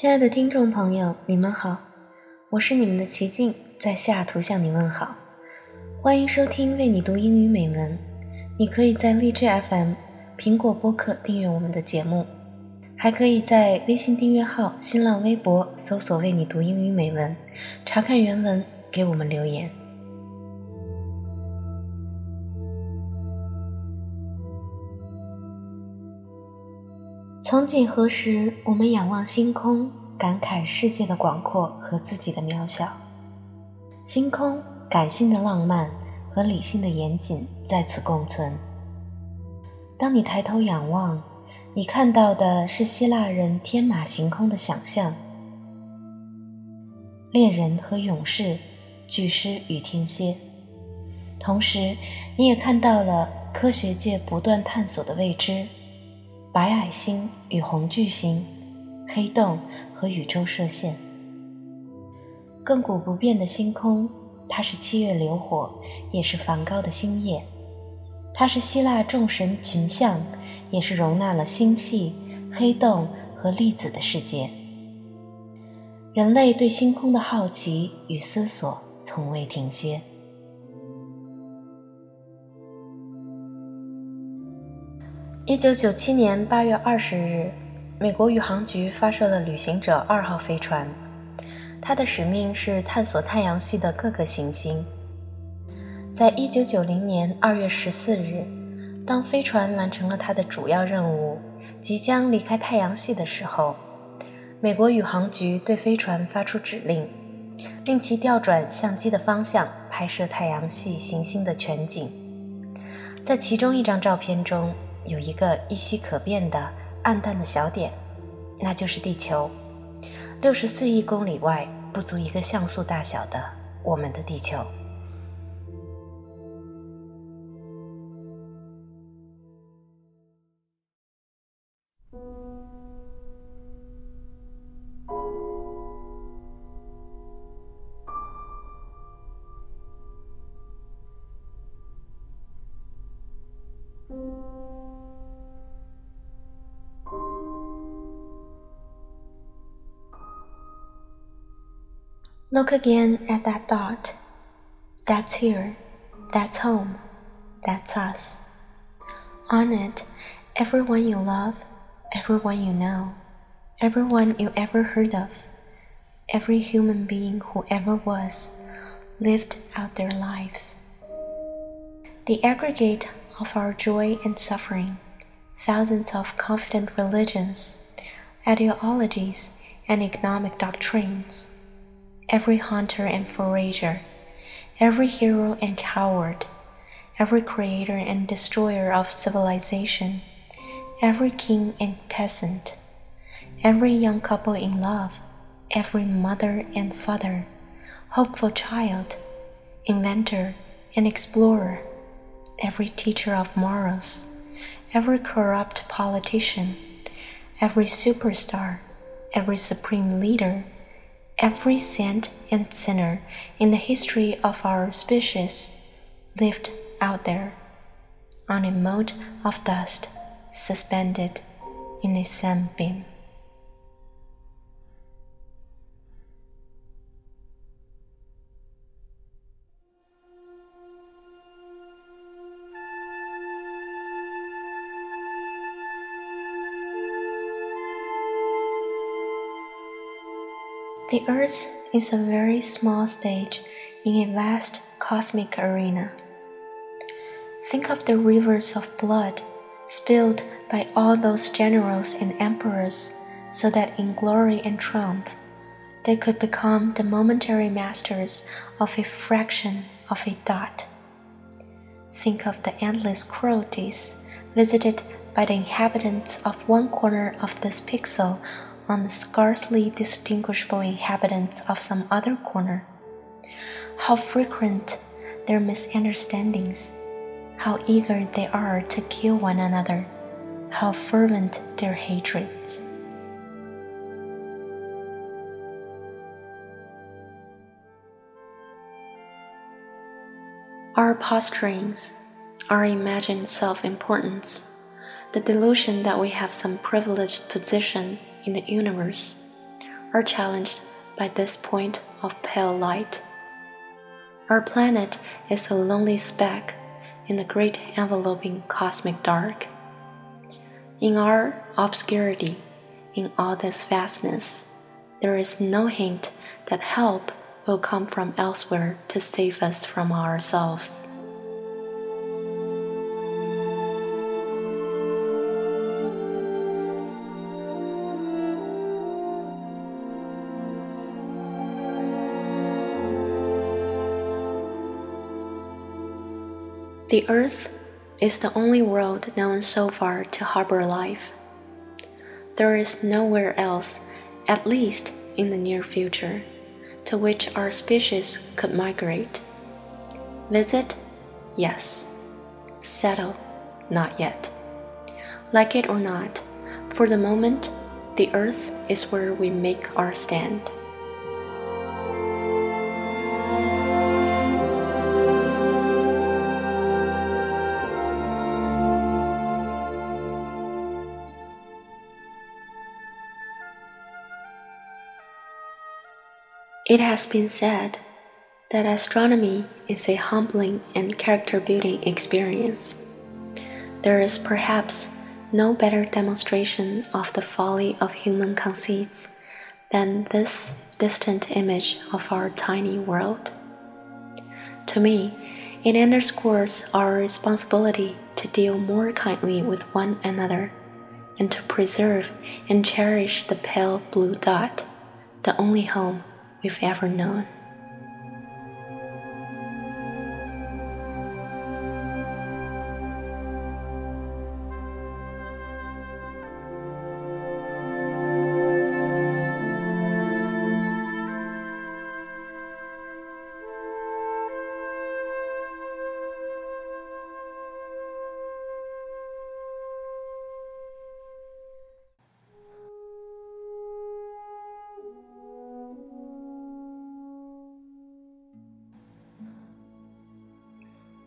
亲爱的听众朋友，你们好，我是你们的齐静，在西雅图向你问好，欢迎收听为你读英语美文。你可以在荔枝 FM、苹果播客订阅我们的节目，还可以在微信订阅号、新浪微博搜索“为你读英语美文”，查看原文，给我们留言。曾几何时，我们仰望星空，感慨世界的广阔和自己的渺小。星空，感性的浪漫和理性的严谨在此共存。当你抬头仰望，你看到的是希腊人天马行空的想象：猎人和勇士，巨狮与天蝎。同时，你也看到了科学界不断探索的未知。白矮星与红巨星，黑洞和宇宙射线，亘古不变的星空，它是七月流火，也是梵高的星夜，它是希腊众神群像，也是容纳了星系、黑洞和粒子的世界。人类对星空的好奇与思索从未停歇。一九九七年八月二十日，美国宇航局发射了旅行者二号飞船，它的使命是探索太阳系的各个行星。在一九九零年二月十四日，当飞船完成了它的主要任务，即将离开太阳系的时候，美国宇航局对飞船发出指令，令其调转相机的方向，拍摄太阳系行星的全景。在其中一张照片中。有一个依稀可辨的暗淡的小点，那就是地球。六十四亿公里外，不足一个像素大小的我们的地球。Look again at that dot. That's here. That's home. That's us. On it, everyone you love, everyone you know, everyone you ever heard of, every human being who ever was, lived out their lives. The aggregate of our joy and suffering, thousands of confident religions, ideologies, and economic doctrines every hunter and forager, every hero and coward, every creator and destroyer of civilization, every king and peasant, every young couple in love, every mother and father, hopeful child, inventor and explorer, every teacher of morals, every corrupt politician, every superstar, every supreme leader every saint and sinner in the history of our species lived out there on a mote of dust suspended in a sunbeam. The Earth is a very small stage in a vast cosmic arena. Think of the rivers of blood spilled by all those generals and emperors so that in glory and triumph they could become the momentary masters of a fraction of a dot. Think of the endless cruelties visited by the inhabitants of one corner of this pixel on the scarcely distinguishable inhabitants of some other corner. How frequent their misunderstandings, how eager they are to kill one another, how fervent their hatreds. Our posturings, our imagined self importance, the delusion that we have some privileged position in the universe are challenged by this point of pale light. Our planet is a lonely speck in the great enveloping cosmic dark. In our obscurity, in all this vastness, there is no hint that help will come from elsewhere to save us from ourselves. The Earth is the only world known so far to harbor life. There is nowhere else, at least in the near future, to which our species could migrate. Visit? Yes. Settle? Not yet. Like it or not, for the moment, the Earth is where we make our stand. It has been said that astronomy is a humbling and character building experience. There is perhaps no better demonstration of the folly of human conceits than this distant image of our tiny world. To me, it underscores our responsibility to deal more kindly with one another and to preserve and cherish the pale blue dot, the only home we've ever known.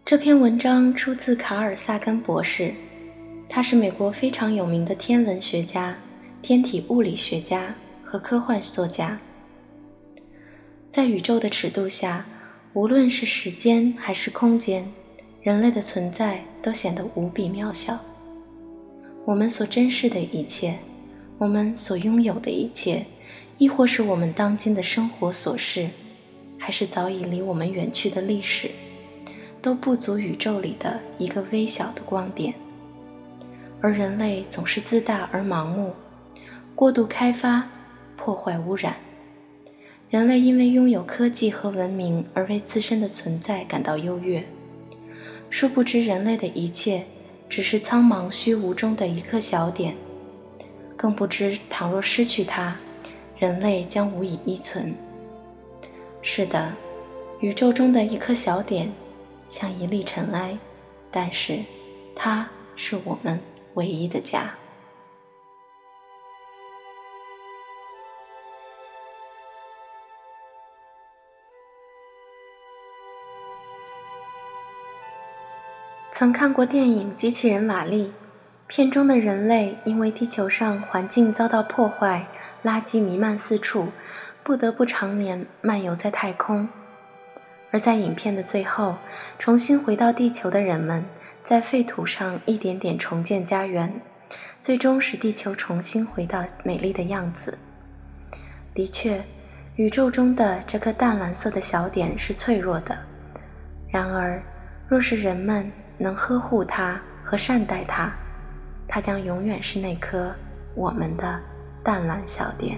这篇文章出自卡尔萨根博士，他是美国非常有名的天文学家、天体物理学家和科幻作家。在宇宙的尺度下，无论是时间还是空间，人类的存在都显得无比渺小。我们所珍视的一切，我们所拥有的一切，亦或是我们当今的生活琐事，还是早已离我们远去的历史。都不足宇宙里的一个微小的光点，而人类总是自大而盲目，过度开发，破坏污染。人类因为拥有科技和文明而为自身的存在感到优越，殊不知人类的一切只是苍茫虚无中的一颗小点，更不知倘若失去它，人类将无以依存。是的，宇宙中的一颗小点。像一粒尘埃，但是它是我们唯一的家。曾看过电影《机器人瓦力》，片中的人类因为地球上环境遭到破坏，垃圾弥漫四处，不得不常年漫游在太空。而在影片的最后，重新回到地球的人们，在废土上一点点重建家园，最终使地球重新回到美丽的样子。的确，宇宙中的这颗淡蓝色的小点是脆弱的，然而，若是人们能呵护它和善待它，它将永远是那颗我们的淡蓝小点。